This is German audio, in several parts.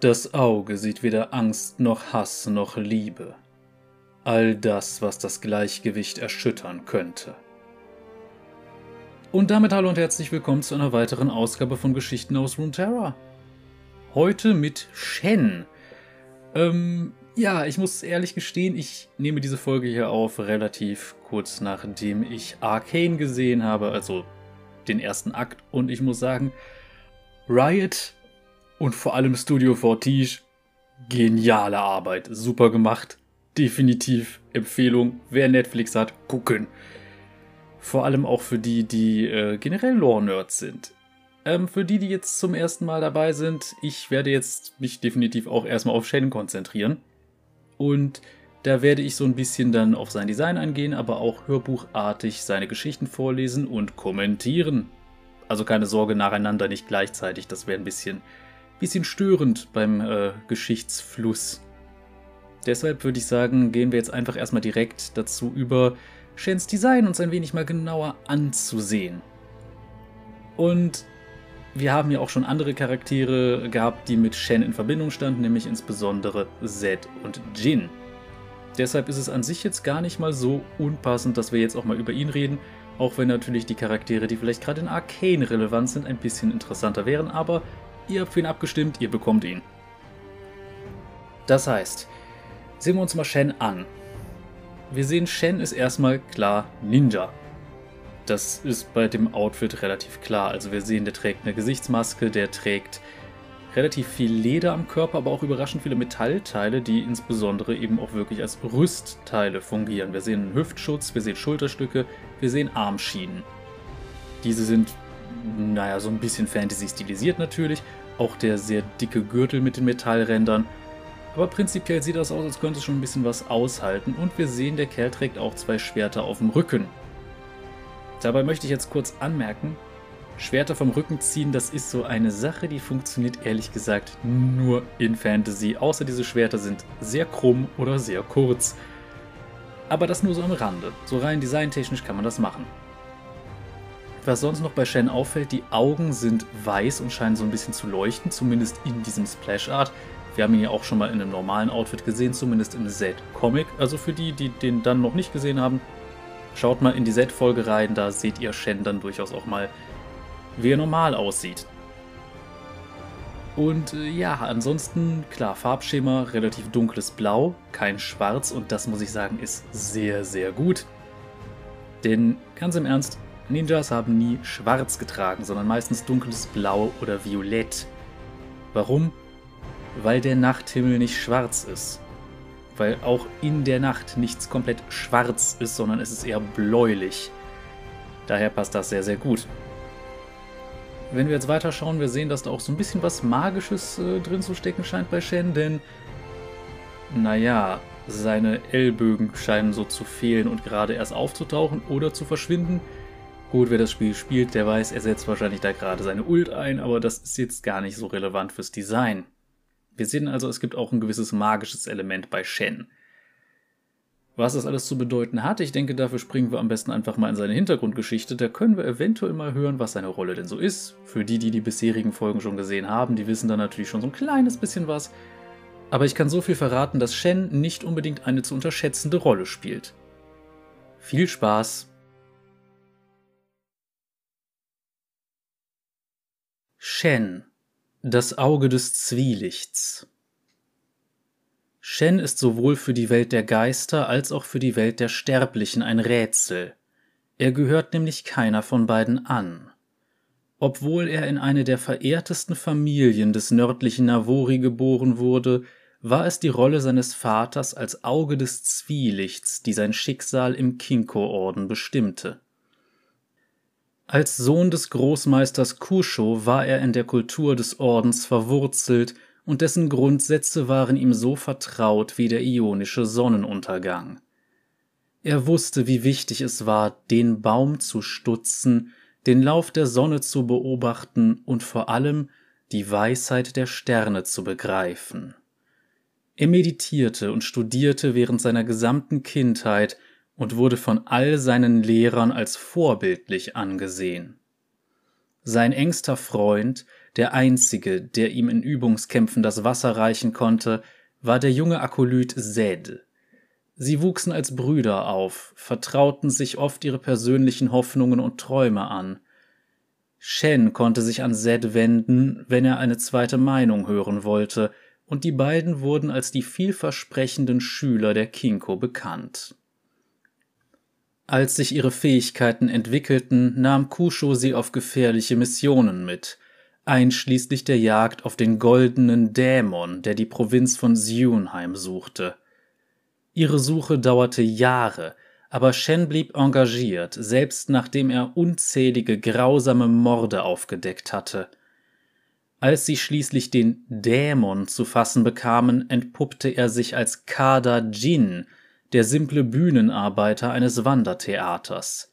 Das Auge sieht weder Angst noch Hass noch Liebe. All das, was das Gleichgewicht erschüttern könnte. Und damit hallo und herzlich willkommen zu einer weiteren Ausgabe von Geschichten aus Runeterra. Heute mit Shen. Ähm, ja, ich muss ehrlich gestehen, ich nehme diese Folge hier auf relativ kurz nachdem ich Arcane gesehen habe, also den ersten Akt. Und ich muss sagen, Riot und vor allem Studio Fortige, geniale Arbeit, super gemacht. Definitiv Empfehlung, wer Netflix hat, gucken. Vor allem auch für die, die äh, generell Lore-Nerds sind. Ähm, für die, die jetzt zum ersten Mal dabei sind, ich werde jetzt mich definitiv auch erstmal auf Shannon konzentrieren. Und da werde ich so ein bisschen dann auf sein Design eingehen, aber auch hörbuchartig seine Geschichten vorlesen und kommentieren. Also keine Sorge, nacheinander nicht gleichzeitig, das wäre ein bisschen bisschen störend beim äh, Geschichtsfluss. Deshalb würde ich sagen, gehen wir jetzt einfach erstmal direkt dazu über, Shens Design uns ein wenig mal genauer anzusehen. Und wir haben ja auch schon andere Charaktere gehabt, die mit Shen in Verbindung standen, nämlich insbesondere Zed und Jin. Deshalb ist es an sich jetzt gar nicht mal so unpassend, dass wir jetzt auch mal über ihn reden, auch wenn natürlich die Charaktere, die vielleicht gerade in Arcane relevant sind, ein bisschen interessanter wären, aber Ihr habt für ihn abgestimmt, ihr bekommt ihn. Das heißt, sehen wir uns mal Shen an. Wir sehen, Shen ist erstmal klar Ninja. Das ist bei dem Outfit relativ klar. Also wir sehen, der trägt eine Gesichtsmaske, der trägt relativ viel Leder am Körper, aber auch überraschend viele Metallteile, die insbesondere eben auch wirklich als Rüstteile fungieren. Wir sehen einen Hüftschutz, wir sehen Schulterstücke, wir sehen Armschienen. Diese sind, naja, so ein bisschen Fantasy stilisiert natürlich auch der sehr dicke Gürtel mit den Metallrändern. Aber prinzipiell sieht das aus, als könnte es schon ein bisschen was aushalten. Und wir sehen, der Kerl trägt auch zwei Schwerter auf dem Rücken. Dabei möchte ich jetzt kurz anmerken, Schwerter vom Rücken ziehen, das ist so eine Sache, die funktioniert ehrlich gesagt nur in Fantasy. Außer diese Schwerter sind sehr krumm oder sehr kurz. Aber das nur so am Rande. So rein designtechnisch kann man das machen. Was sonst noch bei Shen auffällt, die Augen sind weiß und scheinen so ein bisschen zu leuchten, zumindest in diesem Splash Art. Wir haben ihn ja auch schon mal in einem normalen Outfit gesehen, zumindest im Z-Comic. Also für die, die den dann noch nicht gesehen haben, schaut mal in die Z-Folge rein, da seht ihr Shen dann durchaus auch mal, wie er normal aussieht. Und äh, ja, ansonsten, klar, Farbschema, relativ dunkles Blau, kein Schwarz und das muss ich sagen, ist sehr, sehr gut. Denn ganz im Ernst, Ninjas haben nie schwarz getragen, sondern meistens dunkles Blau oder Violett. Warum? Weil der Nachthimmel nicht schwarz ist. Weil auch in der Nacht nichts komplett schwarz ist, sondern es ist eher bläulich. Daher passt das sehr, sehr gut. Wenn wir jetzt weiter schauen, wir sehen, dass da auch so ein bisschen was Magisches äh, drin zu stecken scheint bei Shen, denn naja, seine Ellbögen scheinen so zu fehlen und gerade erst aufzutauchen oder zu verschwinden. Gut, wer das Spiel spielt, der weiß, er setzt wahrscheinlich da gerade seine Ult ein, aber das ist jetzt gar nicht so relevant fürs Design. Wir sehen also, es gibt auch ein gewisses magisches Element bei Shen. Was das alles zu bedeuten hat, ich denke, dafür springen wir am besten einfach mal in seine Hintergrundgeschichte. Da können wir eventuell mal hören, was seine Rolle denn so ist. Für die, die die bisherigen Folgen schon gesehen haben, die wissen da natürlich schon so ein kleines bisschen was. Aber ich kann so viel verraten, dass Shen nicht unbedingt eine zu unterschätzende Rolle spielt. Viel Spaß Shen, das Auge des Zwielichts. Shen ist sowohl für die Welt der Geister als auch für die Welt der Sterblichen ein Rätsel. Er gehört nämlich keiner von beiden an. Obwohl er in eine der verehrtesten Familien des nördlichen Navori geboren wurde, war es die Rolle seines Vaters als Auge des Zwielichts, die sein Schicksal im Kinko-Orden bestimmte. Als Sohn des Großmeisters Kusho war er in der Kultur des Ordens verwurzelt und dessen Grundsätze waren ihm so vertraut wie der ionische Sonnenuntergang. Er wusste, wie wichtig es war, den Baum zu stutzen, den Lauf der Sonne zu beobachten und vor allem die Weisheit der Sterne zu begreifen. Er meditierte und studierte während seiner gesamten Kindheit und wurde von all seinen Lehrern als vorbildlich angesehen. Sein engster Freund, Der einzige, der ihm in Übungskämpfen das Wasser reichen konnte, war der junge Akolyt Zed. Sie wuchsen als Brüder auf, vertrauten sich oft ihre persönlichen Hoffnungen und Träume an. Shen konnte sich an Zed wenden, wenn er eine zweite Meinung hören wollte, und die beiden wurden als die vielversprechenden Schüler der Kinko bekannt. Als sich ihre Fähigkeiten entwickelten, nahm Kusho sie auf gefährliche Missionen mit, einschließlich der Jagd auf den goldenen Dämon, der die Provinz von Sionheim suchte. Ihre Suche dauerte Jahre, aber Shen blieb engagiert, selbst nachdem er unzählige grausame Morde aufgedeckt hatte. Als sie schließlich den Dämon zu fassen bekamen, entpuppte er sich als Kada Jin, der simple Bühnenarbeiter eines Wandertheaters.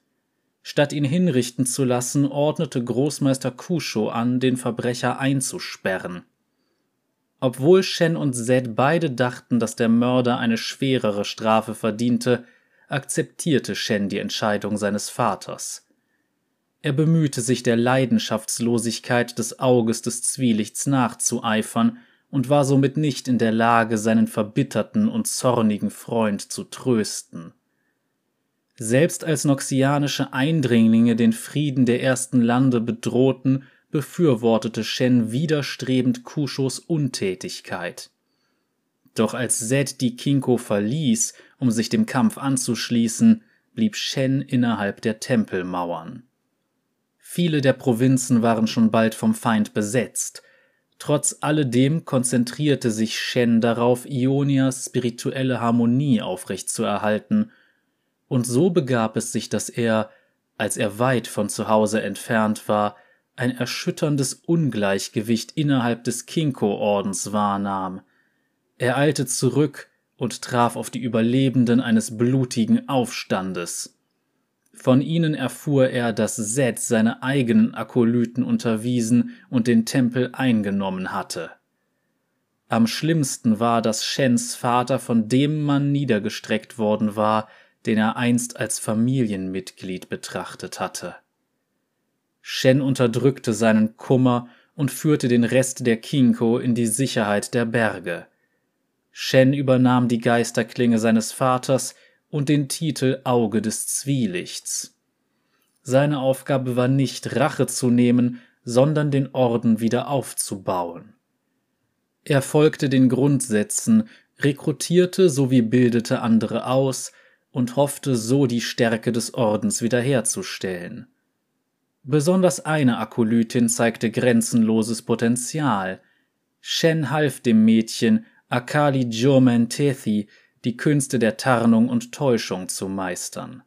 Statt ihn hinrichten zu lassen, ordnete Großmeister Kusho an, den Verbrecher einzusperren. Obwohl Shen und Zed beide dachten, dass der Mörder eine schwerere Strafe verdiente, akzeptierte Shen die Entscheidung seines Vaters. Er bemühte sich der Leidenschaftslosigkeit des Auges des Zwielichts nachzueifern und war somit nicht in der Lage, seinen verbitterten und zornigen Freund zu trösten. Selbst als noxianische Eindringlinge den Frieden der ersten Lande bedrohten, befürwortete Shen widerstrebend Kushos Untätigkeit. Doch als Zed die Kinko verließ, um sich dem Kampf anzuschließen, blieb Shen innerhalb der Tempelmauern. Viele der Provinzen waren schon bald vom Feind besetzt. Trotz alledem konzentrierte sich Shen darauf, Ionias spirituelle Harmonie aufrechtzuerhalten, und so begab es sich, dass er, als er weit von zu Hause entfernt war, ein erschütterndes Ungleichgewicht innerhalb des Kinko-Ordens wahrnahm. Er eilte zurück und traf auf die Überlebenden eines blutigen Aufstandes. Von ihnen erfuhr er, dass Zed seine eigenen Akolyten unterwiesen und den Tempel eingenommen hatte. Am schlimmsten war, dass Shens Vater von dem Mann niedergestreckt worden war, den er einst als Familienmitglied betrachtet hatte. Shen unterdrückte seinen Kummer und führte den Rest der Kinko in die Sicherheit der Berge. Shen übernahm die Geisterklinge seines Vaters und den Titel Auge des Zwielichts. Seine Aufgabe war nicht Rache zu nehmen, sondern den Orden wieder aufzubauen. Er folgte den Grundsätzen, rekrutierte sowie bildete andere aus und hoffte so die Stärke des Ordens wiederherzustellen. Besonders eine Akolytin zeigte grenzenloses Potenzial. Shen half dem Mädchen, Akali Jurmentethi die Künste der Tarnung und Täuschung zu meistern.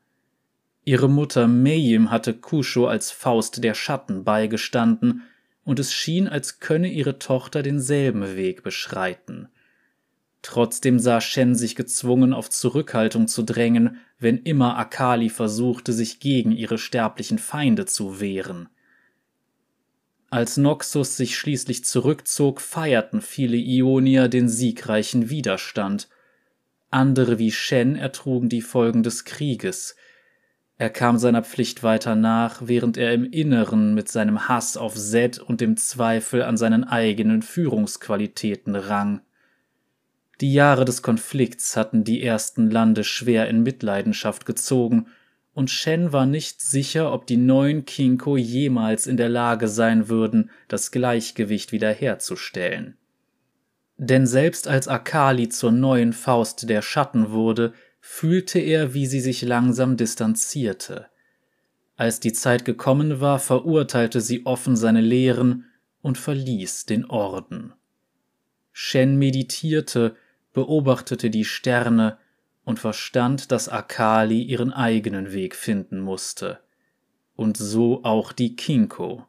Ihre Mutter Mayim hatte Kusho als Faust der Schatten beigestanden, und es schien, als könne ihre Tochter denselben Weg beschreiten. Trotzdem sah Shen sich gezwungen, auf Zurückhaltung zu drängen, wenn immer Akali versuchte, sich gegen ihre sterblichen Feinde zu wehren. Als Noxus sich schließlich zurückzog, feierten viele Ionier den siegreichen Widerstand. Andere wie Shen ertrugen die Folgen des Krieges. Er kam seiner Pflicht weiter nach, während er im Inneren mit seinem Hass auf Zed und dem Zweifel an seinen eigenen Führungsqualitäten rang. Die Jahre des Konflikts hatten die ersten Lande schwer in Mitleidenschaft gezogen, und Shen war nicht sicher, ob die neuen Kinko jemals in der Lage sein würden, das Gleichgewicht wiederherzustellen. Denn selbst als Akali zur neuen Faust der Schatten wurde, fühlte er, wie sie sich langsam distanzierte. Als die Zeit gekommen war, verurteilte sie offen seine Lehren und verließ den Orden. Shen meditierte, beobachtete die Sterne und verstand, dass Akali ihren eigenen Weg finden musste. Und so auch die Kinko.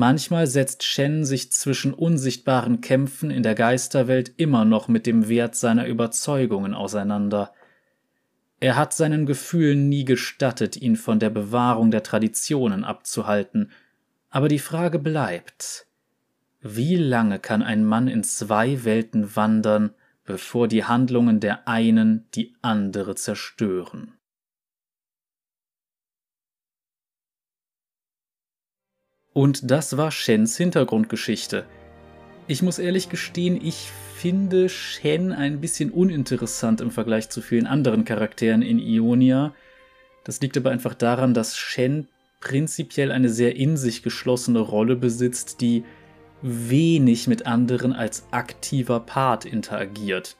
Manchmal setzt Shen sich zwischen unsichtbaren Kämpfen in der Geisterwelt immer noch mit dem Wert seiner Überzeugungen auseinander. Er hat seinen Gefühlen nie gestattet, ihn von der Bewahrung der Traditionen abzuhalten, aber die Frage bleibt, wie lange kann ein Mann in zwei Welten wandern, bevor die Handlungen der einen die andere zerstören. Und das war Shens Hintergrundgeschichte. Ich muss ehrlich gestehen, ich finde Shen ein bisschen uninteressant im Vergleich zu vielen anderen Charakteren in Ionia. Das liegt aber einfach daran, dass Shen prinzipiell eine sehr in sich geschlossene Rolle besitzt, die wenig mit anderen als aktiver Part interagiert.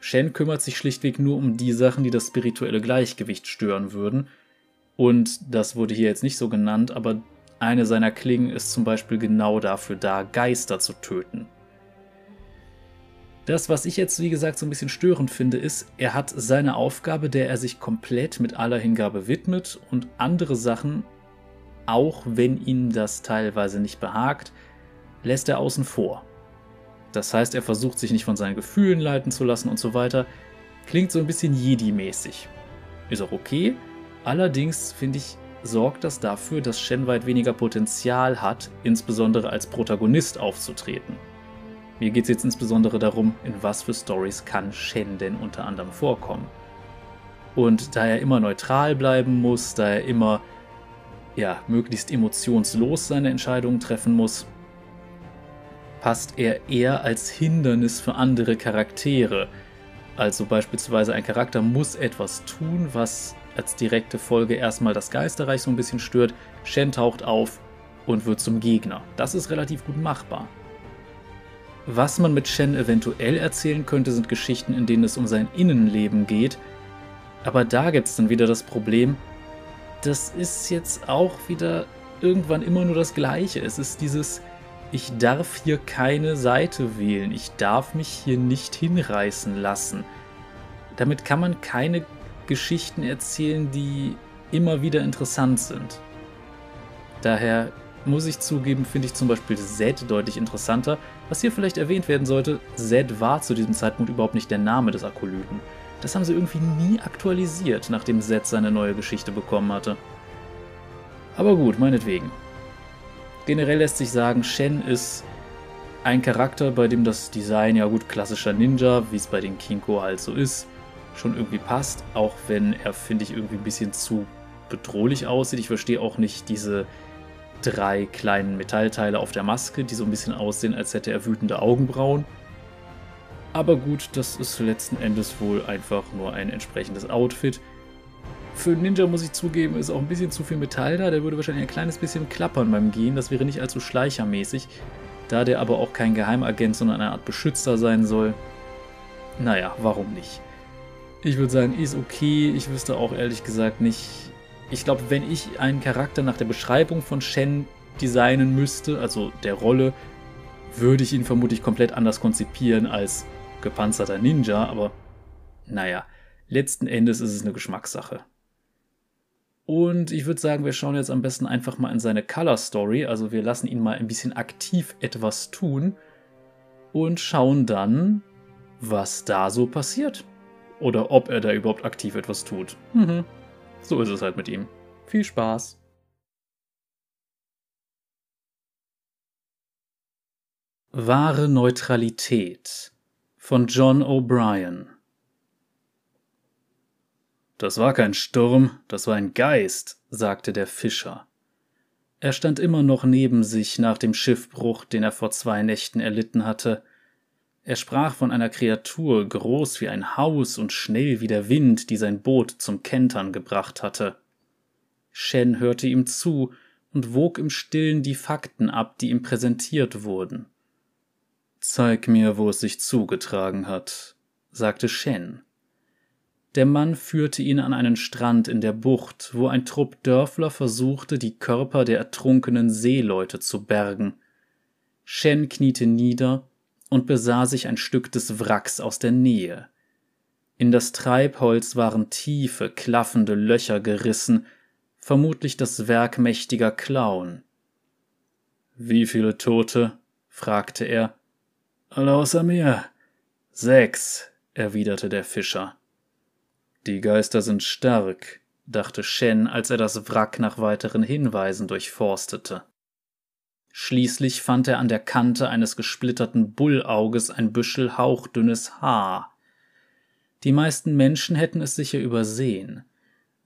Shen kümmert sich schlichtweg nur um die Sachen, die das spirituelle Gleichgewicht stören würden. Und das wurde hier jetzt nicht so genannt, aber eine seiner Klingen ist zum Beispiel genau dafür da, Geister zu töten. Das, was ich jetzt wie gesagt so ein bisschen störend finde, ist, er hat seine Aufgabe, der er sich komplett mit aller Hingabe widmet und andere Sachen, auch wenn ihm das teilweise nicht behagt, lässt er außen vor. Das heißt, er versucht sich nicht von seinen Gefühlen leiten zu lassen und so weiter. Klingt so ein bisschen Jedi-mäßig. Ist auch okay. Allerdings finde ich, sorgt das dafür, dass Shen weit weniger Potenzial hat, insbesondere als Protagonist aufzutreten. Mir geht es jetzt insbesondere darum, in was für Stories kann Shen denn unter anderem vorkommen. Und da er immer neutral bleiben muss, da er immer ja, möglichst emotionslos seine Entscheidungen treffen muss, passt er eher als Hindernis für andere Charaktere. Also beispielsweise ein Charakter muss etwas tun, was als direkte Folge erstmal das Geisterreich so ein bisschen stört. Shen taucht auf und wird zum Gegner. Das ist relativ gut machbar. Was man mit Shen eventuell erzählen könnte, sind Geschichten, in denen es um sein Innenleben geht. Aber da gibt es dann wieder das Problem, das ist jetzt auch wieder irgendwann immer nur das Gleiche. Es ist dieses, ich darf hier keine Seite wählen, ich darf mich hier nicht hinreißen lassen. Damit kann man keine Geschichten erzählen, die immer wieder interessant sind. Daher muss ich zugeben, finde ich zum Beispiel Zed deutlich interessanter. Was hier vielleicht erwähnt werden sollte, Zed war zu diesem Zeitpunkt überhaupt nicht der Name des Akolyten. Das haben sie irgendwie nie aktualisiert, nachdem Zed seine neue Geschichte bekommen hatte. Aber gut, meinetwegen. Generell lässt sich sagen, Shen ist ein Charakter, bei dem das Design, ja gut, klassischer Ninja, wie es bei den Kinko halt so ist, schon irgendwie passt, auch wenn er, finde ich, irgendwie ein bisschen zu bedrohlich aussieht. Ich verstehe auch nicht diese drei kleinen Metallteile auf der Maske, die so ein bisschen aussehen, als hätte er wütende Augenbrauen. Aber gut, das ist letzten Endes wohl einfach nur ein entsprechendes Outfit. Für Ninja muss ich zugeben, ist auch ein bisschen zu viel Metall da. Der würde wahrscheinlich ein kleines bisschen klappern beim Gehen. Das wäre nicht allzu schleichermäßig. Da der aber auch kein Geheimagent, sondern eine Art Beschützer sein soll. Naja, warum nicht? Ich würde sagen, ist okay. Ich wüsste auch ehrlich gesagt nicht, ich glaube, wenn ich einen Charakter nach der Beschreibung von Shen designen müsste, also der Rolle, würde ich ihn vermutlich komplett anders konzipieren als gepanzerter Ninja, aber naja, letzten Endes ist es eine Geschmackssache. Und ich würde sagen, wir schauen jetzt am besten einfach mal in seine Color Story, also wir lassen ihn mal ein bisschen aktiv etwas tun und schauen dann, was da so passiert. Oder ob er da überhaupt aktiv etwas tut. Mhm. So ist es halt mit ihm. Viel Spaß! Wahre Neutralität von John O'Brien Das war kein Sturm, das war ein Geist, sagte der Fischer. Er stand immer noch neben sich nach dem Schiffbruch, den er vor zwei Nächten erlitten hatte. Er sprach von einer Kreatur, groß wie ein Haus und schnell wie der Wind, die sein Boot zum Kentern gebracht hatte. Shen hörte ihm zu und wog im Stillen die Fakten ab, die ihm präsentiert wurden. Zeig mir, wo es sich zugetragen hat, sagte Shen. Der Mann führte ihn an einen Strand in der Bucht, wo ein Trupp Dörfler versuchte, die Körper der ertrunkenen Seeleute zu bergen. Shen kniete nieder und besah sich ein Stück des Wracks aus der Nähe. In das Treibholz waren tiefe, klaffende Löcher gerissen, vermutlich das Werk mächtiger Klauen. Wie viele Tote? fragte er. Alle außer mir. Sechs, erwiderte der Fischer. Die Geister sind stark, dachte Shen, als er das Wrack nach weiteren Hinweisen durchforstete. Schließlich fand er an der Kante eines gesplitterten Bullauges ein Büschel hauchdünnes Haar. Die meisten Menschen hätten es sicher übersehen.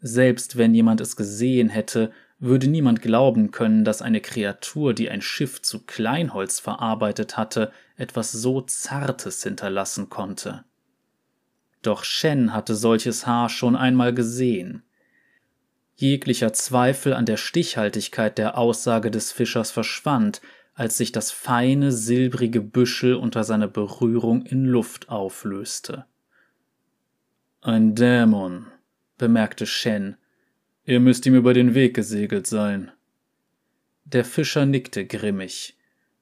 Selbst wenn jemand es gesehen hätte, würde niemand glauben können, dass eine Kreatur, die ein Schiff zu Kleinholz verarbeitet hatte, etwas so Zartes hinterlassen konnte. Doch Shen hatte solches Haar schon einmal gesehen. Jeglicher Zweifel an der Stichhaltigkeit der Aussage des Fischers verschwand, als sich das feine, silbrige Büschel unter seiner Berührung in Luft auflöste. Ein Dämon, bemerkte Shen. Ihr müsst ihm über den Weg gesegelt sein. Der Fischer nickte grimmig.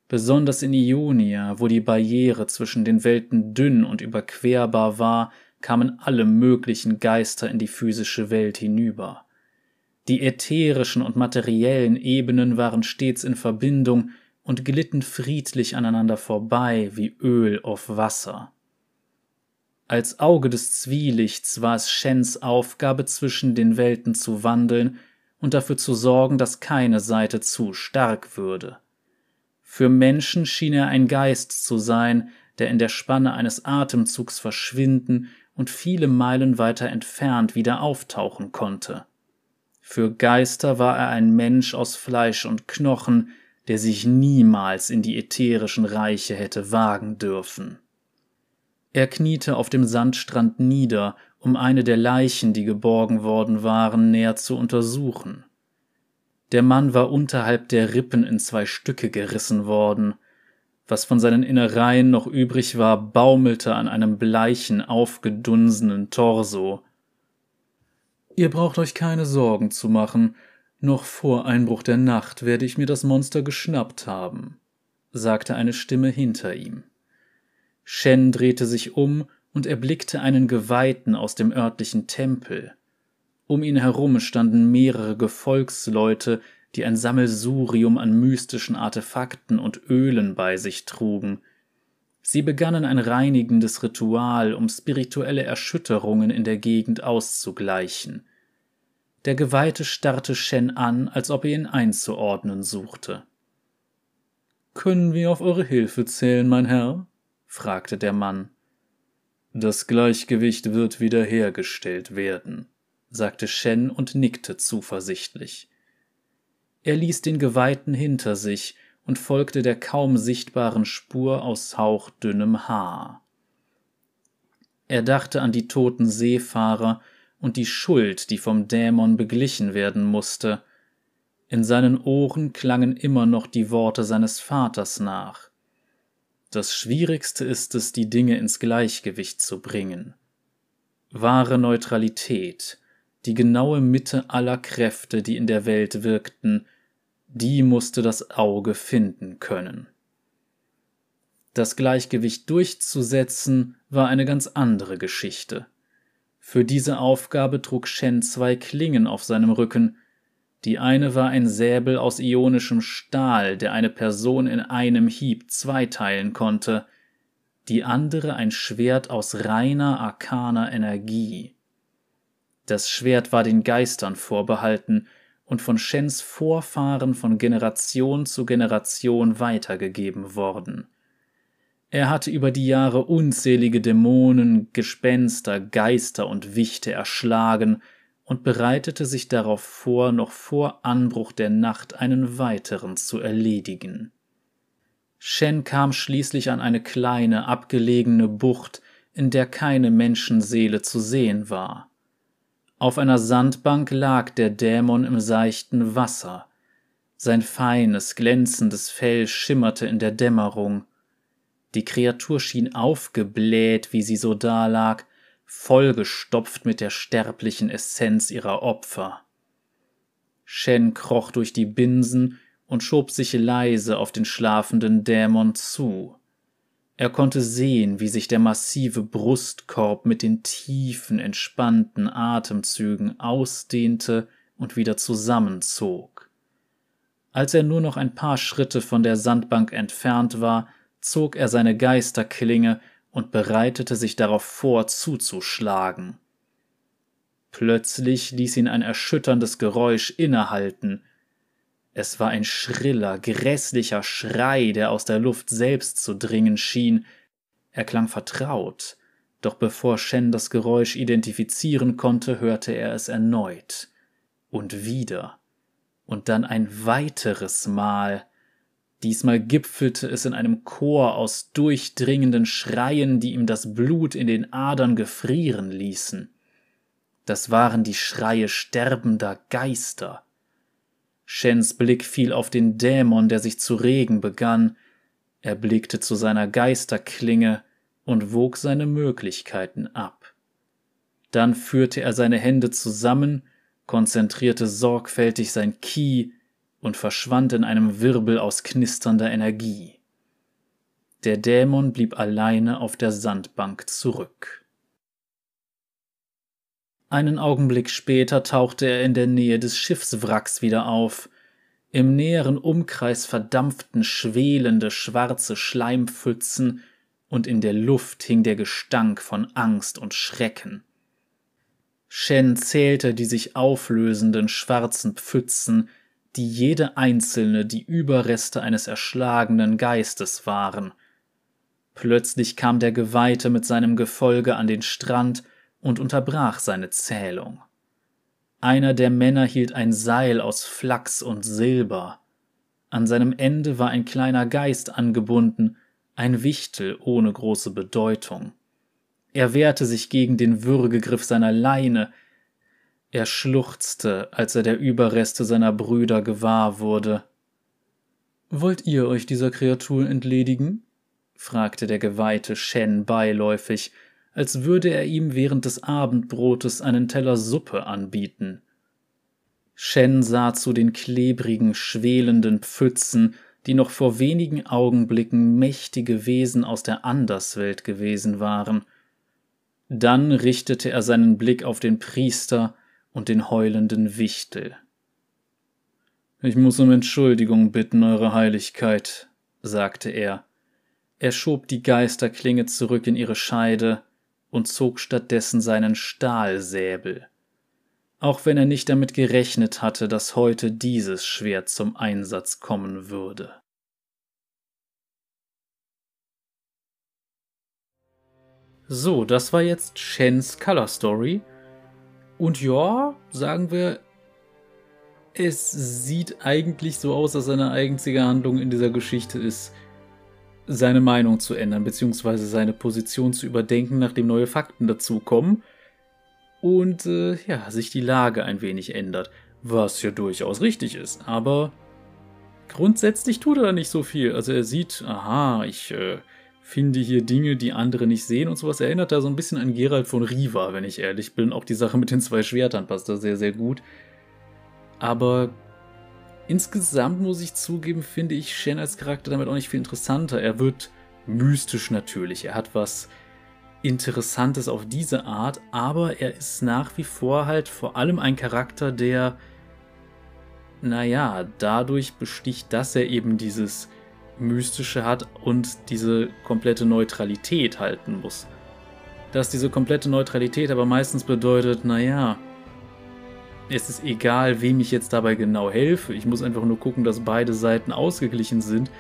Besonders in Ionia, wo die Barriere zwischen den Welten dünn und überquerbar war, kamen alle möglichen Geister in die physische Welt hinüber. Die ätherischen und materiellen Ebenen waren stets in Verbindung und glitten friedlich aneinander vorbei wie Öl auf Wasser. Als Auge des Zwielichts war es Shens Aufgabe, zwischen den Welten zu wandeln und dafür zu sorgen, dass keine Seite zu stark würde. Für Menschen schien er ein Geist zu sein, der in der Spanne eines Atemzugs verschwinden und viele Meilen weiter entfernt wieder auftauchen konnte. Für Geister war er ein Mensch aus Fleisch und Knochen, der sich niemals in die ätherischen Reiche hätte wagen dürfen. Er kniete auf dem Sandstrand nieder, um eine der Leichen, die geborgen worden waren, näher zu untersuchen. Der Mann war unterhalb der Rippen in zwei Stücke gerissen worden, was von seinen Innereien noch übrig war, baumelte an einem bleichen, aufgedunsenen Torso. Ihr braucht euch keine Sorgen zu machen, noch vor Einbruch der Nacht werde ich mir das Monster geschnappt haben, sagte eine Stimme hinter ihm. Shen drehte sich um und erblickte einen Geweihten aus dem örtlichen Tempel. Um ihn herum standen mehrere Gefolgsleute, die ein Sammelsurium an mystischen Artefakten und Ölen bei sich trugen. Sie begannen ein reinigendes Ritual, um spirituelle Erschütterungen in der Gegend auszugleichen. Der Geweihte starrte Shen an, als ob er ihn einzuordnen suchte. Können wir auf eure Hilfe zählen, mein Herr? fragte der Mann. Das Gleichgewicht wird wiederhergestellt werden, sagte Shen und nickte zuversichtlich. Er ließ den Geweihten hinter sich und folgte der kaum sichtbaren Spur aus hauchdünnem Haar. Er dachte an die toten Seefahrer und die Schuld, die vom Dämon beglichen werden musste. In seinen Ohren klangen immer noch die Worte seines Vaters nach. Das Schwierigste ist es, die Dinge ins Gleichgewicht zu bringen. Wahre Neutralität, die genaue Mitte aller Kräfte, die in der Welt wirkten, die musste das Auge finden können. Das Gleichgewicht durchzusetzen war eine ganz andere Geschichte. Für diese Aufgabe trug Shen zwei Klingen auf seinem Rücken. Die eine war ein Säbel aus ionischem Stahl, der eine Person in einem Hieb zweiteilen konnte, die andere ein Schwert aus reiner arkaner Energie. Das Schwert war den Geistern vorbehalten und von Shens Vorfahren von Generation zu Generation weitergegeben worden. Er hatte über die Jahre unzählige Dämonen, Gespenster, Geister und Wichte erschlagen und bereitete sich darauf vor, noch vor Anbruch der Nacht einen weiteren zu erledigen. Shen kam schließlich an eine kleine, abgelegene Bucht, in der keine Menschenseele zu sehen war. Auf einer Sandbank lag der Dämon im seichten Wasser. Sein feines, glänzendes Fell schimmerte in der Dämmerung. Die Kreatur schien aufgebläht, wie sie so dalag, vollgestopft mit der sterblichen Essenz ihrer Opfer. Shen kroch durch die Binsen und schob sich leise auf den schlafenden Dämon zu. Er konnte sehen, wie sich der massive Brustkorb mit den tiefen, entspannten Atemzügen ausdehnte und wieder zusammenzog. Als er nur noch ein paar Schritte von der Sandbank entfernt war, zog er seine Geisterklinge und bereitete sich darauf vor, zuzuschlagen. Plötzlich ließ ihn ein erschütterndes Geräusch innehalten, es war ein schriller, grässlicher Schrei, der aus der Luft selbst zu dringen schien. Er klang vertraut, doch bevor Shen das Geräusch identifizieren konnte, hörte er es erneut. Und wieder. und dann ein weiteres Mal. Diesmal gipfelte es in einem Chor aus durchdringenden Schreien, die ihm das Blut in den Adern gefrieren ließen. Das waren die Schreie sterbender Geister. Shens Blick fiel auf den Dämon, der sich zu regen begann. Er blickte zu seiner Geisterklinge und wog seine Möglichkeiten ab. Dann führte er seine Hände zusammen, konzentrierte sorgfältig sein Ki und verschwand in einem Wirbel aus knisternder Energie. Der Dämon blieb alleine auf der Sandbank zurück. Einen Augenblick später tauchte er in der Nähe des Schiffswracks wieder auf. Im näheren Umkreis verdampften schwelende schwarze Schleimpfützen und in der Luft hing der Gestank von Angst und Schrecken. Shen zählte die sich auflösenden schwarzen Pfützen, die jede einzelne die Überreste eines erschlagenen Geistes waren. Plötzlich kam der Geweihte mit seinem Gefolge an den Strand und unterbrach seine Zählung. Einer der Männer hielt ein Seil aus Flachs und Silber. An seinem Ende war ein kleiner Geist angebunden, ein Wichtel ohne große Bedeutung. Er wehrte sich gegen den Würgegriff seiner Leine. Er schluchzte, als er der Überreste seiner Brüder gewahr wurde. Wollt ihr euch dieser Kreatur entledigen? fragte der geweihte Shen beiläufig, als würde er ihm während des Abendbrotes einen Teller Suppe anbieten. Shen sah zu den klebrigen, schwelenden Pfützen, die noch vor wenigen Augenblicken mächtige Wesen aus der Anderswelt gewesen waren. Dann richtete er seinen Blick auf den Priester und den heulenden Wichtel. Ich muss um Entschuldigung bitten, Eure Heiligkeit, sagte er. Er schob die Geisterklinge zurück in ihre Scheide und zog stattdessen seinen Stahlsäbel. Auch wenn er nicht damit gerechnet hatte, dass heute dieses Schwert zum Einsatz kommen würde. So, das war jetzt Shens Color Story. Und ja, sagen wir, es sieht eigentlich so aus, dass seine einzige Handlung in dieser Geschichte ist, seine Meinung zu ändern, beziehungsweise seine Position zu überdenken, nachdem neue Fakten dazukommen und äh, ja, sich die Lage ein wenig ändert, was ja durchaus richtig ist, aber grundsätzlich tut er da nicht so viel. Also er sieht, aha, ich äh, finde hier Dinge, die andere nicht sehen und sowas. Erinnert da so ein bisschen an Gerald von Riva, wenn ich ehrlich bin. Auch die Sache mit den zwei Schwertern passt da sehr, sehr gut. Aber Insgesamt muss ich zugeben, finde ich Shen als Charakter damit auch nicht viel interessanter. Er wird mystisch natürlich. Er hat was Interessantes auf diese Art, aber er ist nach wie vor halt vor allem ein Charakter, der, naja, dadurch besticht, dass er eben dieses Mystische hat und diese komplette Neutralität halten muss. Dass diese komplette Neutralität aber meistens bedeutet, naja, es ist egal, wem ich jetzt dabei genau helfe. Ich muss einfach nur gucken, dass beide Seiten ausgeglichen sind.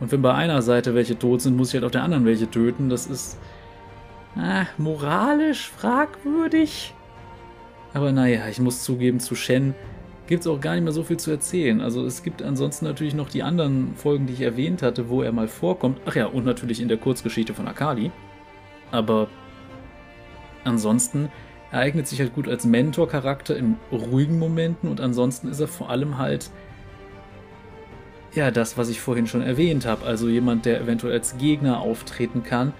Und wenn bei einer Seite welche tot sind, muss ich halt auf der anderen welche töten. Das ist ah, moralisch fragwürdig. Aber naja, ich muss zugeben, zu Shen gibt es auch gar nicht mehr so viel zu erzählen. Also es gibt ansonsten natürlich noch die anderen Folgen, die ich erwähnt hatte, wo er mal vorkommt. Ach ja, und natürlich in der Kurzgeschichte von Akali. Aber ansonsten er eignet sich halt gut als Mentor-Charakter in ruhigen Momenten und ansonsten ist er vor allem halt ja das, was ich vorhin schon erwähnt habe. Also jemand, der eventuell als Gegner auftreten kann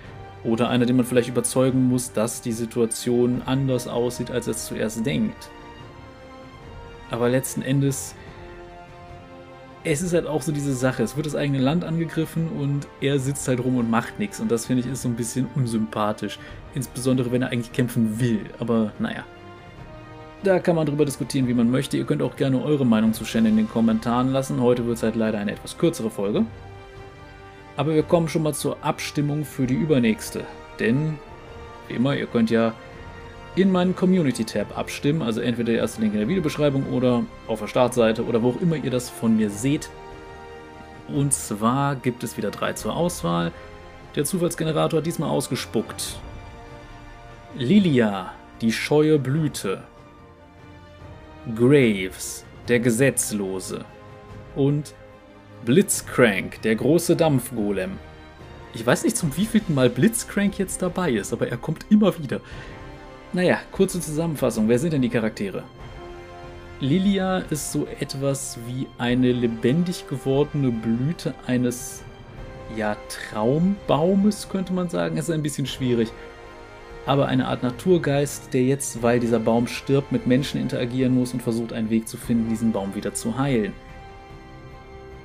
oder einer, den man vielleicht überzeugen muss, dass die Situation anders aussieht, als er es zuerst denkt. Aber letzten Endes es ist halt auch so diese Sache, es wird das eigene Land angegriffen und er sitzt halt rum und macht nichts. Und das finde ich ist so ein bisschen unsympathisch. Insbesondere, wenn er eigentlich kämpfen will. Aber naja. Da kann man drüber diskutieren, wie man möchte. Ihr könnt auch gerne eure Meinung zu Shen in den Kommentaren lassen. Heute wird es halt leider eine etwas kürzere Folge. Aber wir kommen schon mal zur Abstimmung für die übernächste. Denn, wie immer, ihr könnt ja in meinen Community-Tab abstimmen. Also entweder der erste Link in der Videobeschreibung oder auf der Startseite oder wo auch immer ihr das von mir seht. Und zwar gibt es wieder drei zur Auswahl. Der Zufallsgenerator hat diesmal ausgespuckt. Lilia, die scheue Blüte. Graves, der Gesetzlose. Und Blitzcrank, der große Dampfgolem. Ich weiß nicht, zum wievielten Mal Blitzcrank jetzt dabei ist, aber er kommt immer wieder. Naja, kurze Zusammenfassung. Wer sind denn die Charaktere? Lilia ist so etwas wie eine lebendig gewordene Blüte eines ja, Traumbaumes, könnte man sagen. Ist ein bisschen schwierig. Aber eine Art Naturgeist, der jetzt, weil dieser Baum stirbt, mit Menschen interagieren muss und versucht einen Weg zu finden, diesen Baum wieder zu heilen.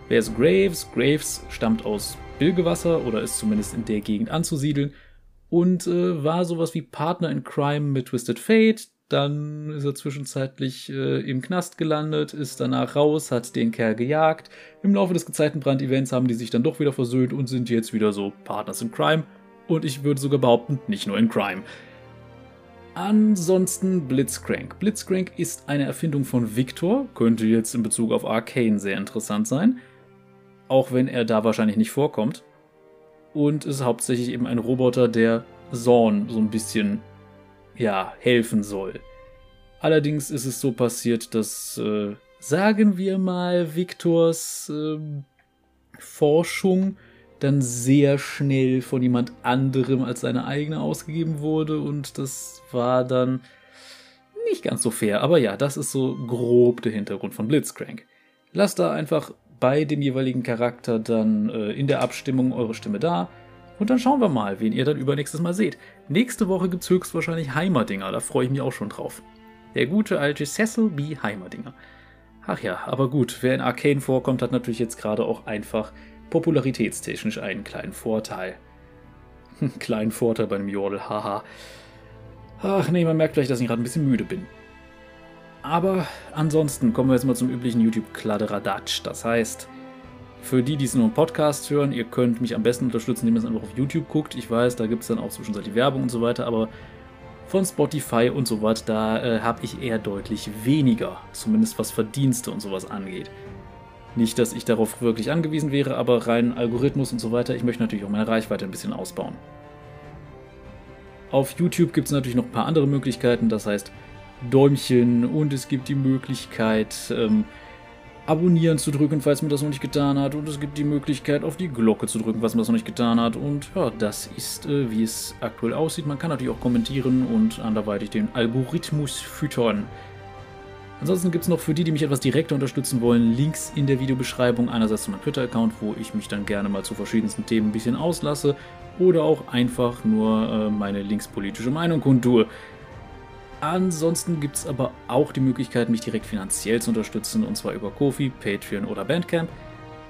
Wer ist Graves? Graves stammt aus Bilgewasser oder ist zumindest in der Gegend anzusiedeln und äh, war sowas wie Partner in Crime mit Twisted Fate. Dann ist er zwischenzeitlich äh, im Knast gelandet, ist danach raus, hat den Kerl gejagt. Im Laufe des Gezeitenbrand-Events haben die sich dann doch wieder versöhnt und sind jetzt wieder so Partners in Crime. Und ich würde sogar behaupten, nicht nur in Crime. Ansonsten Blitzcrank. Blitzcrank ist eine Erfindung von Victor, könnte jetzt in Bezug auf Arcane sehr interessant sein. Auch wenn er da wahrscheinlich nicht vorkommt. Und ist hauptsächlich eben ein Roboter, der Zorn so ein bisschen, ja, helfen soll. Allerdings ist es so passiert, dass, äh, sagen wir mal, Victors äh, Forschung dann sehr schnell von jemand anderem als seine eigene ausgegeben wurde und das war dann nicht ganz so fair. Aber ja, das ist so grob der Hintergrund von Blitzcrank. Lasst da einfach bei dem jeweiligen Charakter dann äh, in der Abstimmung eure Stimme da. Und dann schauen wir mal, wen ihr dann übernächstes Mal seht. Nächste Woche gibt es höchstwahrscheinlich Heimerdinger, da freue ich mich auch schon drauf. Der gute alte Cecil B. Heimerdinger. Ach ja, aber gut, wer in Arcane vorkommt, hat natürlich jetzt gerade auch einfach popularitätstechnisch einen kleinen Vorteil. kleinen Vorteil bei einem Jodel, haha. Ach nee, man merkt vielleicht, dass ich gerade ein bisschen müde bin. Aber ansonsten kommen wir jetzt mal zum üblichen YouTube-Kladderadatsch. Das heißt, für die, die es nur im Podcast hören, ihr könnt mich am besten unterstützen, indem ihr es einfach auf YouTube guckt. Ich weiß, da gibt es dann auch zwischenzeitlich Werbung und so weiter, aber von Spotify und so weiter, da äh, habe ich eher deutlich weniger, zumindest was Verdienste und sowas angeht. Nicht, dass ich darauf wirklich angewiesen wäre, aber rein Algorithmus und so weiter, ich möchte natürlich auch meine Reichweite ein bisschen ausbauen. Auf YouTube gibt es natürlich noch ein paar andere Möglichkeiten, das heißt, Däumchen und es gibt die Möglichkeit, ähm, Abonnieren zu drücken, falls man das noch nicht getan hat. Und es gibt die Möglichkeit, auf die Glocke zu drücken, falls man das noch nicht getan hat. Und ja, das ist, äh, wie es aktuell aussieht. Man kann natürlich auch kommentieren und anderweitig den Algorithmus füttern. Ansonsten gibt es noch für die, die mich etwas direkter unterstützen wollen, Links in der Videobeschreibung. Einerseits zu meinem Twitter-Account, wo ich mich dann gerne mal zu verschiedensten Themen ein bisschen auslasse. Oder auch einfach nur äh, meine linkspolitische Meinung kundtue. Ansonsten gibt es aber auch die Möglichkeit, mich direkt finanziell zu unterstützen, und zwar über Kofi, Patreon oder Bandcamp.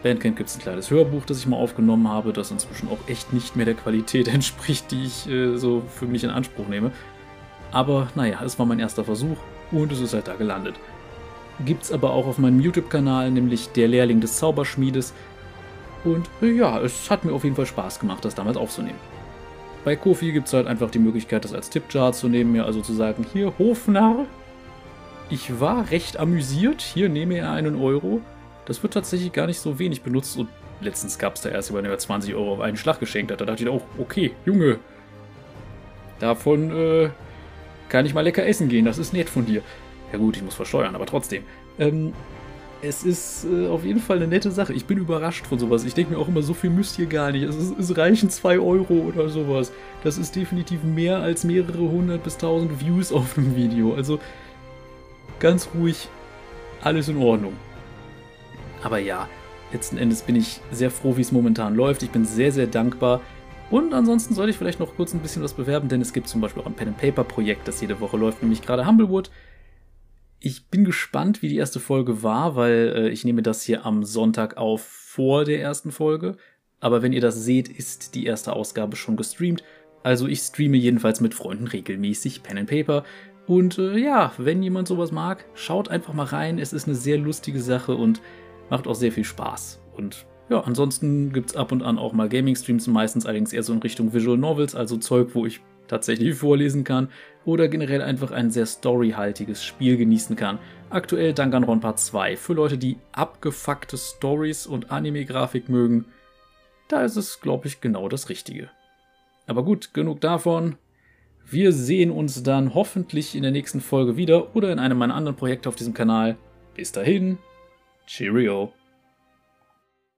Bandcamp gibt es ein kleines Hörbuch, das ich mal aufgenommen habe, das inzwischen auch echt nicht mehr der Qualität entspricht, die ich äh, so für mich in Anspruch nehme. Aber naja, es war mein erster Versuch und es ist halt da gelandet. Gibt es aber auch auf meinem YouTube-Kanal, nämlich Der Lehrling des Zauberschmiedes. Und äh, ja, es hat mir auf jeden Fall Spaß gemacht, das damals aufzunehmen. Bei Kofi gibt es halt einfach die Möglichkeit, das als Tippjar zu nehmen, mir also zu sagen, hier, Hofnarr, ich war recht amüsiert, hier nehme er einen Euro. Das wird tatsächlich gar nicht so wenig benutzt und letztens gab es da erst über 20 Euro auf einen Schlag geschenkt hat. Da dachte ich auch, okay, Junge, davon äh, kann ich mal lecker essen gehen, das ist nett von dir. Ja gut, ich muss versteuern, aber trotzdem. Ähm, es ist äh, auf jeden Fall eine nette Sache. Ich bin überrascht von sowas. Ich denke mir auch immer, so viel müsst ihr gar nicht. Es, ist, es reichen 2 Euro oder sowas. Das ist definitiv mehr als mehrere hundert bis tausend Views auf einem Video. Also ganz ruhig, alles in Ordnung. Aber ja, letzten Endes bin ich sehr froh, wie es momentan läuft. Ich bin sehr, sehr dankbar. Und ansonsten sollte ich vielleicht noch kurz ein bisschen was bewerben, denn es gibt zum Beispiel auch ein Pen-and-Paper-Projekt, das jede Woche läuft, nämlich gerade Humblewood. Ich bin gespannt, wie die erste Folge war, weil äh, ich nehme das hier am Sonntag auf vor der ersten Folge. Aber wenn ihr das seht, ist die erste Ausgabe schon gestreamt. Also ich streame jedenfalls mit Freunden regelmäßig Pen and Paper. Und äh, ja, wenn jemand sowas mag, schaut einfach mal rein. Es ist eine sehr lustige Sache und macht auch sehr viel Spaß. Und ja, ansonsten gibt es ab und an auch mal Gaming-Streams, meistens allerdings eher so in Richtung Visual Novels, also Zeug, wo ich tatsächlich vorlesen kann oder generell einfach ein sehr storyhaltiges Spiel genießen kann. Aktuell Danganronpa 2 für Leute, die abgefuckte Stories und Anime-Grafik mögen. Da ist es, glaube ich, genau das Richtige. Aber gut, genug davon. Wir sehen uns dann hoffentlich in der nächsten Folge wieder oder in einem meiner anderen Projekte auf diesem Kanal. Bis dahin, Cheerio.